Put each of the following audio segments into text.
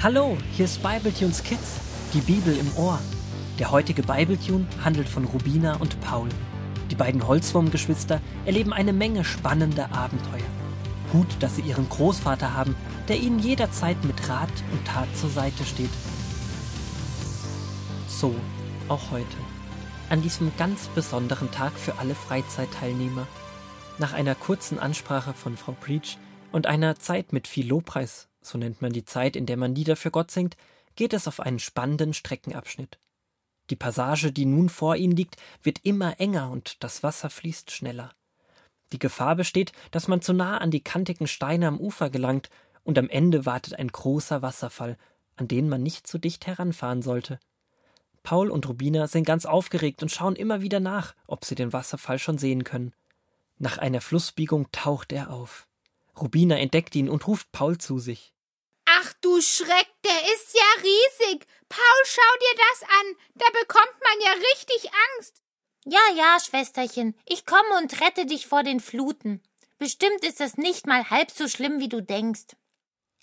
Hallo, hier ist Bibletunes Kids, die Bibel im Ohr. Der heutige Bibletune handelt von Rubina und Paul. Die beiden Holzwurmgeschwister erleben eine Menge spannender Abenteuer. Gut, dass sie ihren Großvater haben, der ihnen jederzeit mit Rat und Tat zur Seite steht. So, auch heute. An diesem ganz besonderen Tag für alle Freizeitteilnehmer. Nach einer kurzen Ansprache von Frau Preach und einer Zeit mit viel Lobpreis so nennt man die Zeit, in der man Lieder für Gott singt, geht es auf einen spannenden Streckenabschnitt. Die Passage, die nun vor ihnen liegt, wird immer enger und das Wasser fließt schneller. Die Gefahr besteht, dass man zu nah an die kantigen Steine am Ufer gelangt, und am Ende wartet ein großer Wasserfall, an den man nicht zu dicht heranfahren sollte. Paul und Rubina sind ganz aufgeregt und schauen immer wieder nach, ob sie den Wasserfall schon sehen können. Nach einer Flussbiegung taucht er auf. Rubina entdeckt ihn und ruft Paul zu sich. Ach du Schreck, der ist ja riesig. Paul, schau dir das an. Da bekommt man ja richtig Angst. Ja, ja, Schwesterchen, ich komme und rette dich vor den Fluten. Bestimmt ist es nicht mal halb so schlimm, wie du denkst.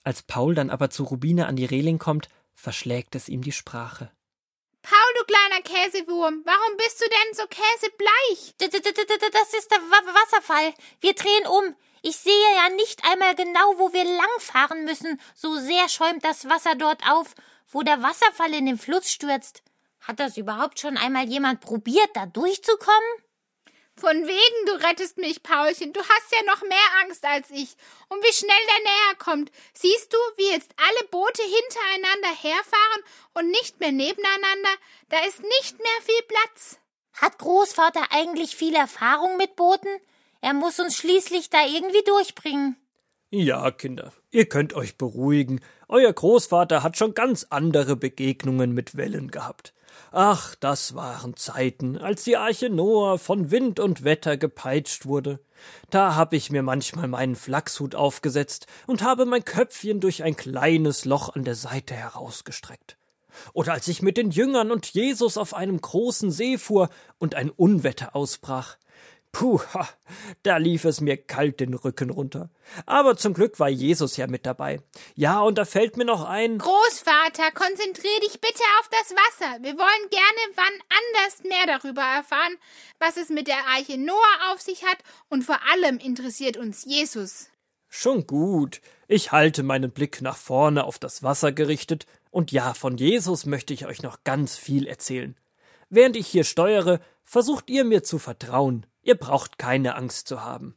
Als Paul dann aber zu Rubine an die Reling kommt, verschlägt es ihm die Sprache. Paul, du kleiner Käsewurm, warum bist du denn so käsebleich? Das ist der Wasserfall. Wir drehen um. Ich sehe ja nicht einmal genau, wo wir langfahren müssen, so sehr schäumt das Wasser dort auf, wo der Wasserfall in den Fluss stürzt. Hat das überhaupt schon einmal jemand probiert, da durchzukommen? Von wegen, du rettest mich, Paulchen. Du hast ja noch mehr Angst als ich. Und wie schnell der näher kommt. Siehst du, wie jetzt alle Boote hintereinander herfahren und nicht mehr nebeneinander? Da ist nicht mehr viel Platz. Hat Großvater eigentlich viel Erfahrung mit Booten? Er muss uns schließlich da irgendwie durchbringen. Ja, Kinder, ihr könnt euch beruhigen. Euer Großvater hat schon ganz andere Begegnungen mit Wellen gehabt. Ach, das waren Zeiten, als die Arche Noah von Wind und Wetter gepeitscht wurde. Da hab ich mir manchmal meinen Flachshut aufgesetzt und habe mein Köpfchen durch ein kleines Loch an der Seite herausgestreckt. Oder als ich mit den Jüngern und Jesus auf einem großen See fuhr und ein Unwetter ausbrach. Puh, da lief es mir kalt den Rücken runter. Aber zum Glück war Jesus ja mit dabei. Ja, und da fällt mir noch ein. Großvater, konzentrier dich bitte auf das Wasser. Wir wollen gerne wann anders mehr darüber erfahren, was es mit der Arche Noah auf sich hat, und vor allem interessiert uns Jesus. Schon gut. Ich halte meinen Blick nach vorne auf das Wasser gerichtet, und ja, von Jesus möchte ich euch noch ganz viel erzählen. Während ich hier steuere, versucht ihr mir zu vertrauen. Ihr braucht keine Angst zu haben.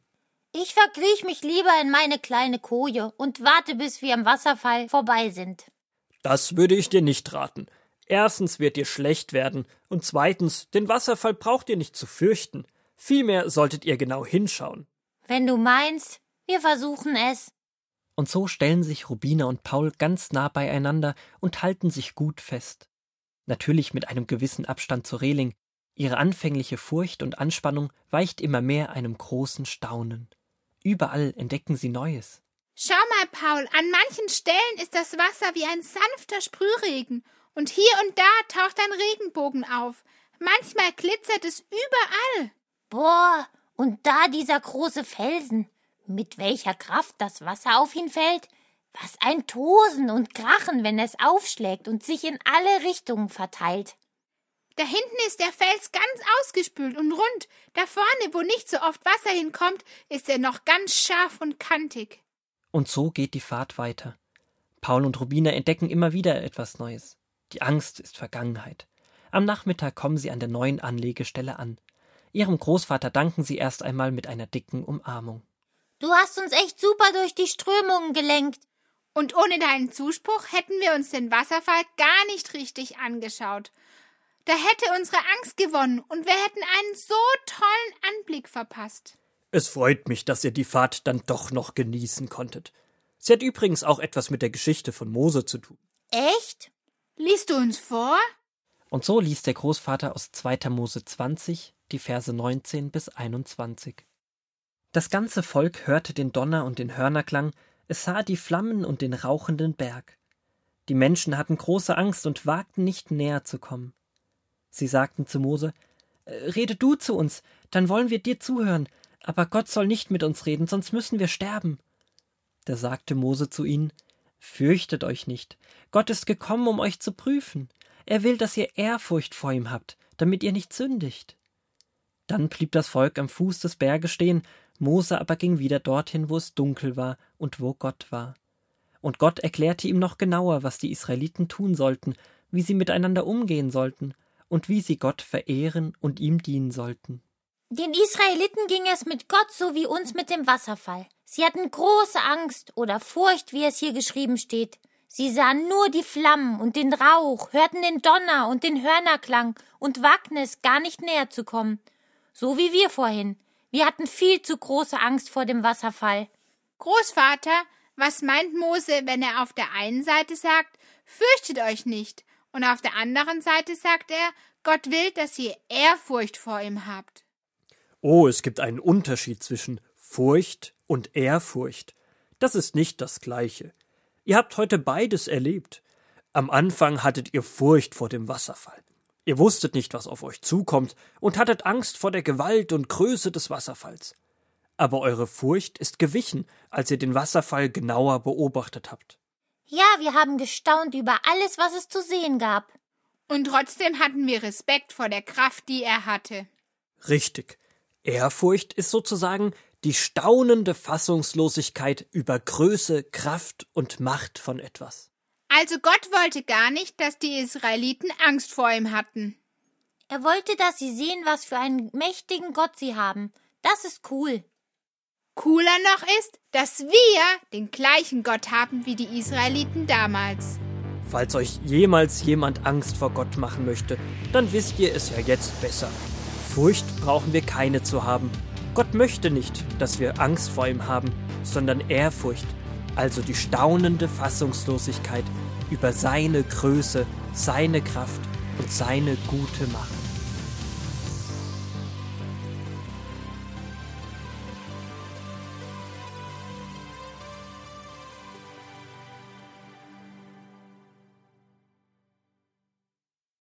Ich verkriech mich lieber in meine kleine Koje und warte, bis wir am Wasserfall vorbei sind. Das würde ich dir nicht raten. Erstens wird dir schlecht werden und zweitens, den Wasserfall braucht ihr nicht zu fürchten. Vielmehr solltet ihr genau hinschauen. Wenn du meinst, wir versuchen es. Und so stellen sich Rubina und Paul ganz nah beieinander und halten sich gut fest. Natürlich mit einem gewissen Abstand zur Reling, Ihre anfängliche Furcht und Anspannung weicht immer mehr einem großen Staunen. Überall entdecken sie Neues. Schau mal, Paul, an manchen Stellen ist das Wasser wie ein sanfter Sprühregen, und hier und da taucht ein Regenbogen auf. Manchmal glitzert es überall. Boah, und da dieser große Felsen. Mit welcher Kraft das Wasser auf ihn fällt. Was ein Tosen und Krachen, wenn es aufschlägt und sich in alle Richtungen verteilt. Da hinten ist der Fels ganz ausgespült und rund. Da vorne, wo nicht so oft Wasser hinkommt, ist er noch ganz scharf und kantig. Und so geht die Fahrt weiter. Paul und Rubina entdecken immer wieder etwas Neues. Die Angst ist Vergangenheit. Am Nachmittag kommen sie an der neuen Anlegestelle an. Ihrem Großvater danken sie erst einmal mit einer dicken Umarmung. Du hast uns echt super durch die Strömungen gelenkt. Und ohne deinen Zuspruch hätten wir uns den Wasserfall gar nicht richtig angeschaut. Da hätte unsere Angst gewonnen und wir hätten einen so tollen Anblick verpasst. Es freut mich, dass ihr die Fahrt dann doch noch genießen konntet. Sie hat übrigens auch etwas mit der Geschichte von Mose zu tun. Echt? Liest du uns vor? Und so liest der Großvater aus 2. Mose 20, die Verse 19 bis 21. Das ganze Volk hörte den Donner und den Hörnerklang, es sah die Flammen und den rauchenden Berg. Die Menschen hatten große Angst und wagten nicht näher zu kommen. Sie sagten zu Mose, äh, Rede du zu uns, dann wollen wir dir zuhören, aber Gott soll nicht mit uns reden, sonst müssen wir sterben. Da sagte Mose zu ihnen, Fürchtet euch nicht. Gott ist gekommen, um euch zu prüfen. Er will, dass ihr Ehrfurcht vor ihm habt, damit ihr nicht sündigt. Dann blieb das Volk am Fuß des Berges stehen, Mose aber ging wieder dorthin, wo es dunkel war und wo Gott war. Und Gott erklärte ihm noch genauer, was die Israeliten tun sollten, wie sie miteinander umgehen sollten und wie sie Gott verehren und ihm dienen sollten. Den Israeliten ging es mit Gott so wie uns mit dem Wasserfall. Sie hatten große Angst oder Furcht, wie es hier geschrieben steht. Sie sahen nur die Flammen und den Rauch, hörten den Donner und den Hörnerklang und wagten es, gar nicht näher zu kommen. So wie wir vorhin. Wir hatten viel zu große Angst vor dem Wasserfall. Großvater, was meint Mose, wenn er auf der einen Seite sagt, fürchtet euch nicht, und auf der anderen Seite sagt er, Gott will, dass ihr Ehrfurcht vor ihm habt. Oh, es gibt einen Unterschied zwischen Furcht und Ehrfurcht. Das ist nicht das gleiche. Ihr habt heute beides erlebt. Am Anfang hattet ihr Furcht vor dem Wasserfall. Ihr wusstet nicht, was auf euch zukommt, und hattet Angst vor der Gewalt und Größe des Wasserfalls. Aber eure Furcht ist gewichen, als ihr den Wasserfall genauer beobachtet habt. Ja, wir haben gestaunt über alles, was es zu sehen gab. Und trotzdem hatten wir Respekt vor der Kraft, die er hatte. Richtig. Ehrfurcht ist sozusagen die staunende Fassungslosigkeit über Größe, Kraft und Macht von etwas. Also Gott wollte gar nicht, dass die Israeliten Angst vor ihm hatten. Er wollte, dass sie sehen, was für einen mächtigen Gott sie haben. Das ist cool. Cooler noch ist, dass wir den gleichen Gott haben wie die Israeliten damals. Falls euch jemals jemand Angst vor Gott machen möchte, dann wisst ihr es ja jetzt besser. Furcht brauchen wir keine zu haben. Gott möchte nicht, dass wir Angst vor ihm haben, sondern Ehrfurcht, also die staunende Fassungslosigkeit über seine Größe, seine Kraft und seine gute Macht.